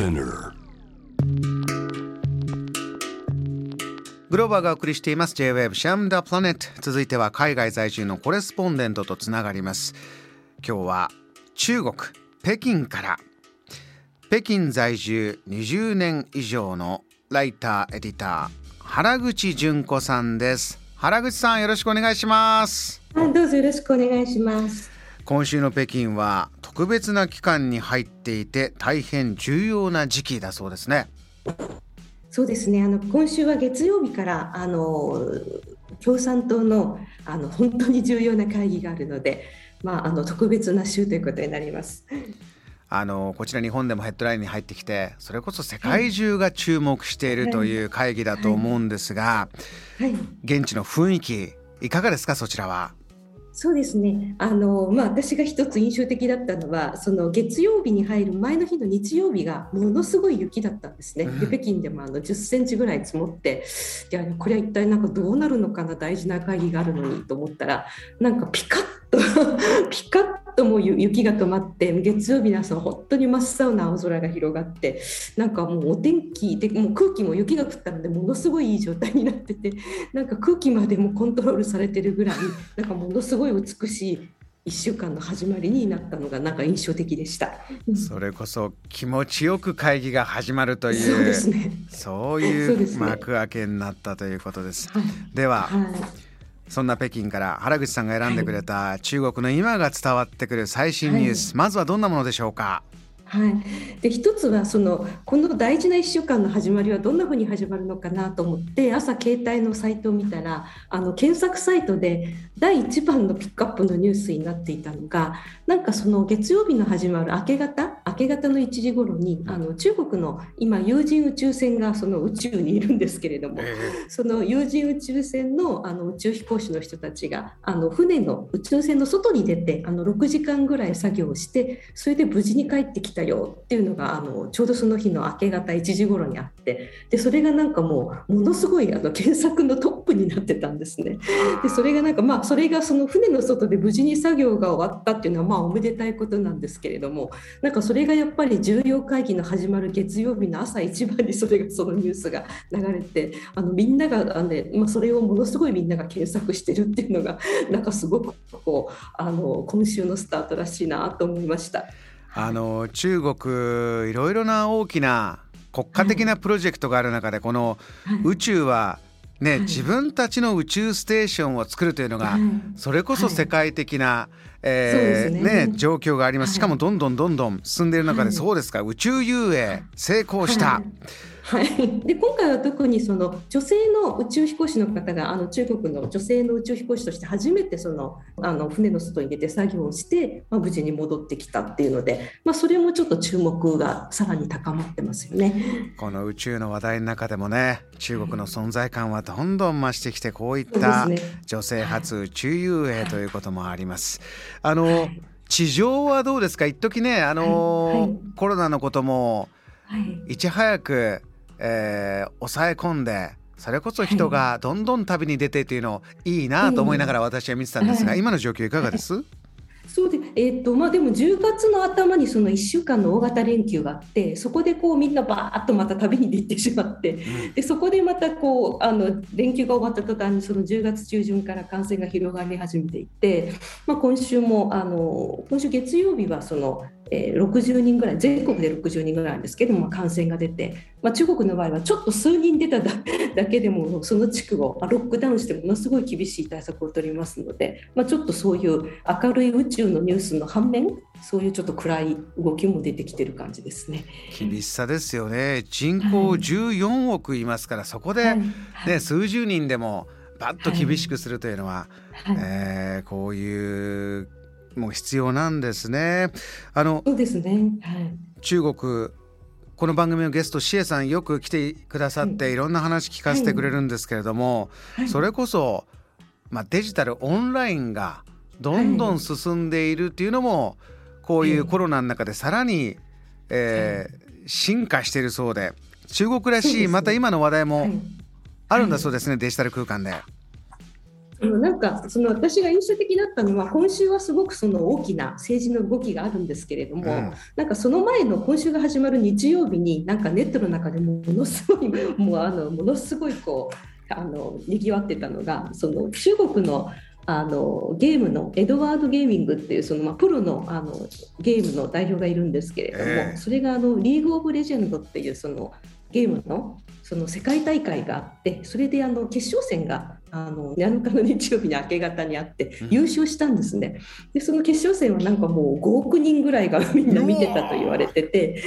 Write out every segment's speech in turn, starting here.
Spinner. グローバーがお送りしています。J-Wave シャムダプラネット続いては海外在住のコレスポンデントとつながります。今日は中国北京から。北京在住20年以上のライターエディター原口純子さんです。原口さんよろしくお願いします。あどうぞよろしくお願いします。今週の北京は特別な期間に入っていて大変重要な時期だそうですね。そうですね。あの今週は月曜日からあの共産党のあの本当に重要な会議があるので、まあ、あの特別な週ということになります。あのこちら日本でもヘッドラインに入ってきてそれこそ世界中が注目しているという会議だと思うんですが、はい、現地の雰囲気いかがですかそちらは？そうですねあの、まあ、私が一つ印象的だったのはその月曜日に入る前の日の日曜日がものすごい雪だったんですね。で北京でもあの10センチぐらい積もっていやこれは一体なんかどうなるのかな大事な会議があるのにと思ったらなんかピカッと ピカッともう雪が止まって月曜日の朝本当に真っ青な青空が広がってなんかもうお天気でもう空気も雪が降ったのでものすごいいい状態になっててなんか空気までもコントロールされてるぐらいなんかものすごい美しい1週間の始まりになったのがなんか印象的でした。それこそ気持ちよく会議が始まるというそうですね。そういう幕開けになったということです。はい、では、はいそんな北京から原口さんが選んでくれた中国の今が伝わってくる最新ニュース、はい、まずはどんなものでしょうか？はい、で一つはそのこの大事な1週間の始まりはどんなふうに始まるのかなと思って朝携帯のサイトを見たらあの検索サイトで第1番のピックアップのニュースになっていたのがなんかその月曜日の始まる明け方明け方の1時頃にあの中国の今有人宇宙船がその宇宙にいるんですけれども、その有人宇宙船のあの宇宙飛行士の人たちがあの船の宇宙船の外に出てあの6時間ぐらい作業をしてそれで無事に帰ってきたよっていうのがあのちょうどその日の明け方1時頃にあってでそれがなんかもうものすごいあの検索のトップになってたんですね。でそれがなんかまあそれがその船の外で無事に作業が終わったっていうのはまあおめでたいことなんですけれどもなんかそれがやっぱり重要会議の始まる月曜日の朝一番にそれがそのニュースが流れてあのみんながあの、ねまあ、それをものすごいみんなが検索してるっていうのがなんかすごくこうあの今週のスタートらしいなと思いました。あの中国いろいろな大きな国家的なプロジェクトがある中で、この宇宙はね、自分たちの宇宙ステーションを作るというのが、それこそ世界的な、えね。状況があります。しかもどんどんどんどん進んでいる中で、そうですか。宇宙遊泳成功した。はい、で今回は特にその女性の宇宙飛行士の方があの中国の女性の宇宙飛行士として初めてそのあの船の外に出て作業をして、まあ、無事に戻ってきたっていうので、まあ、それもちょっと注目がさらに高まってますよね。この宇宙の話題の中でもね中国の存在感はどんどん増してきてこういった女性初宇宙遊泳ということもあります。あの、はい。地上はどうですか？一時ねあの、はい。はい、コロナのこともいち早く、えー、抑え込んでそれこそ人がどんどん旅に出てっていうのいいなと思いながら私は見てたんですが、今の状況いかがです？そうで、えーとまあ、でも10月の頭にその1週間の大型連休があってそこでこうみんなバーッとまた旅に出てしまって、うん、でそこでまたこうあの連休が終わった途端にその10月中旬から感染が広がり始めていって、まあ、今週もあの今週月曜日はそのえー、60人ぐらい全国で60人ぐらいなんですけども感染が出て、まあ、中国の場合はちょっと数人出ただ けでもその地区をロックダウンしてものすごい厳しい対策を取りますので、まあ、ちょっとそういう明るい宇宙のニュースの反面そういうちょっと暗い動きも出てきてる感じですね。厳しさですよね。人口14億いますから、はい、そこで、ね、はい、数十人でもバッと厳しくするというのは、はい、えー、こういうもう必要なんですね。あのそうですね、はい、中国この番組のゲストシエさんよく来てくださって、い、ろんな話聞かせてくれるんですけれども、はい、それこそ、まあ、デジタルオンラインがどんどん進んでいるっていうのも、こういうコロナの中でさらに、えー、進化しているそうで中国らしい、また今の話題もあるんだそうですね、デジタル空間で。なんかその私が印象的だったのは今週はすごくその大きな政治の動きがあるんですけれども、うん、なんかその前の今週が始まる日曜日になんかネットの中でもものすごいもうあのものすごいこうあの賑わってたのがその中国のあのゲームのエドワード・ゲーミングっていうその、まあ、プロのあのゲームの代表がいるんですけれども、えー、それがあのリーグ・オブ・レジェンドっていうそのゲームのその世界大会があってそれであの決勝戦があの7日の日曜日に明け方にあって優勝したんですね。でその決勝戦はなんかもう5億人ぐらいがみんな見てたと言われてて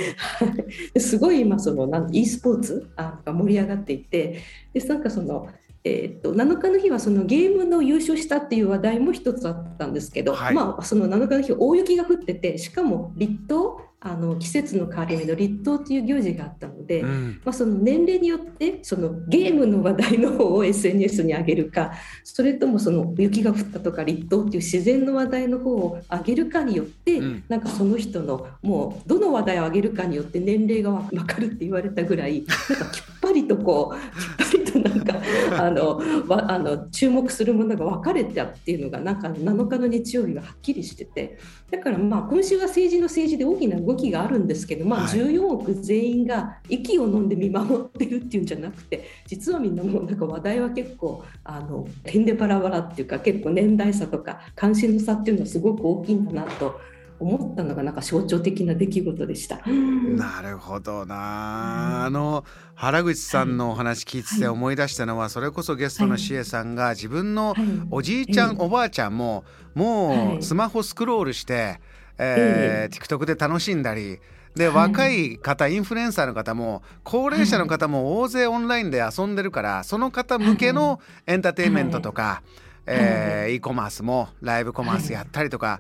すごい今そのなん e スポーツが盛り上がっていてでなんかそのえーと、7日の日はそのゲームの優勝したっていう話題も一つあったんですけど、はい、まあ、その7日の日大雪が降っててしかも立冬あの季節の変わり目の立冬という行事があったので、うん、まあ、その年齢によってそのゲームの話題の方を SNS に上げるかそれともその雪が降ったとか立冬っていう自然の話題の方を上げるかによって、うん、なんかその人のもうどの話題を上げるかによって年齢が分かるって言われたぐらいなんかきっぱりとこうきっぱりとなんかあのあの注目するものが分かれたっていうのがなんか7日の日曜日がはっきりしてて。だからまあ今週は政治の政治で大きな動動きがあるんですけど、まあ、14億全員が息を飲んで見守ってるっていうんじゃなくて実はみんなもうなんか話題は結構あのてんでバラバラっていうか結構年代差とか関心の差っていうのはすごく大きいんだなと思ったのがなんか象徴的な出来事でした。なるほどな、あの原口さんのお話聞いてて思い出したのは、それこそゲストのしえさんが自分のおじいちゃん、おばあちゃんももうスマホスクロールして、えー、TikTok で楽しんだりで、はい、若い方インフルエンサーの方も高齢者の方も大勢オンラインで遊んでるからその方向けのエンターテインメントとか、はい、えー、e コマースもライブコマースやったりとか、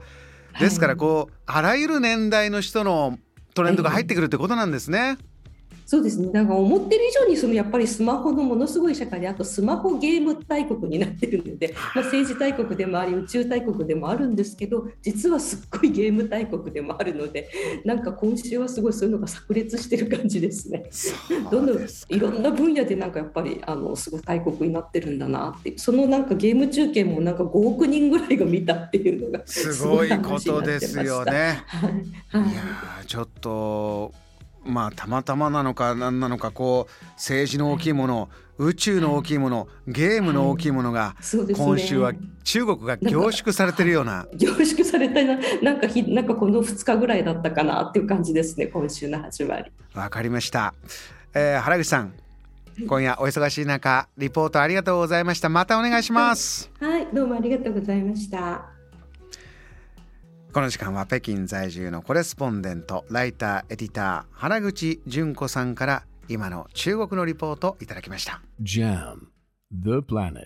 ですからこうあらゆる年代の人のトレンドが入ってくるってことなんですね。そうですね、だから思ってる以上にそのやっぱりスマホのものすごい社会であとスマホゲーム大国になってるので、まあ、政治大国でもあり宇宙大国でもあるんですけど実はすっごいゲーム大国でもあるのでなんか今週はすごいそういうのが炸裂してる感じですね。どんどんいろんな分野でなんかやっぱりあのすごい大国になってるんだなってそのなんかゲーム中継もなんか5億人ぐらいが見たっていうのがすごいことですよね。はい、い。やちょっとまあたまたまなのか何なのかこう政治の大きいもの、宇宙の大きいもの、ゲームの大きいものが、今週は中国が凝縮されてるような。凝縮されたななんかひなんかこの2日ぐらいだったかなっていう感じですね今週の始まり。わかりました、えー、原口さん今夜お忙しい中リポートありがとうございました。またお願いします。はいどうもありがとうございましたこの時間は北京在住のコレスポンデントライターエディター原口純子さんから今の中国のリポートいただきました。JAM The Planet.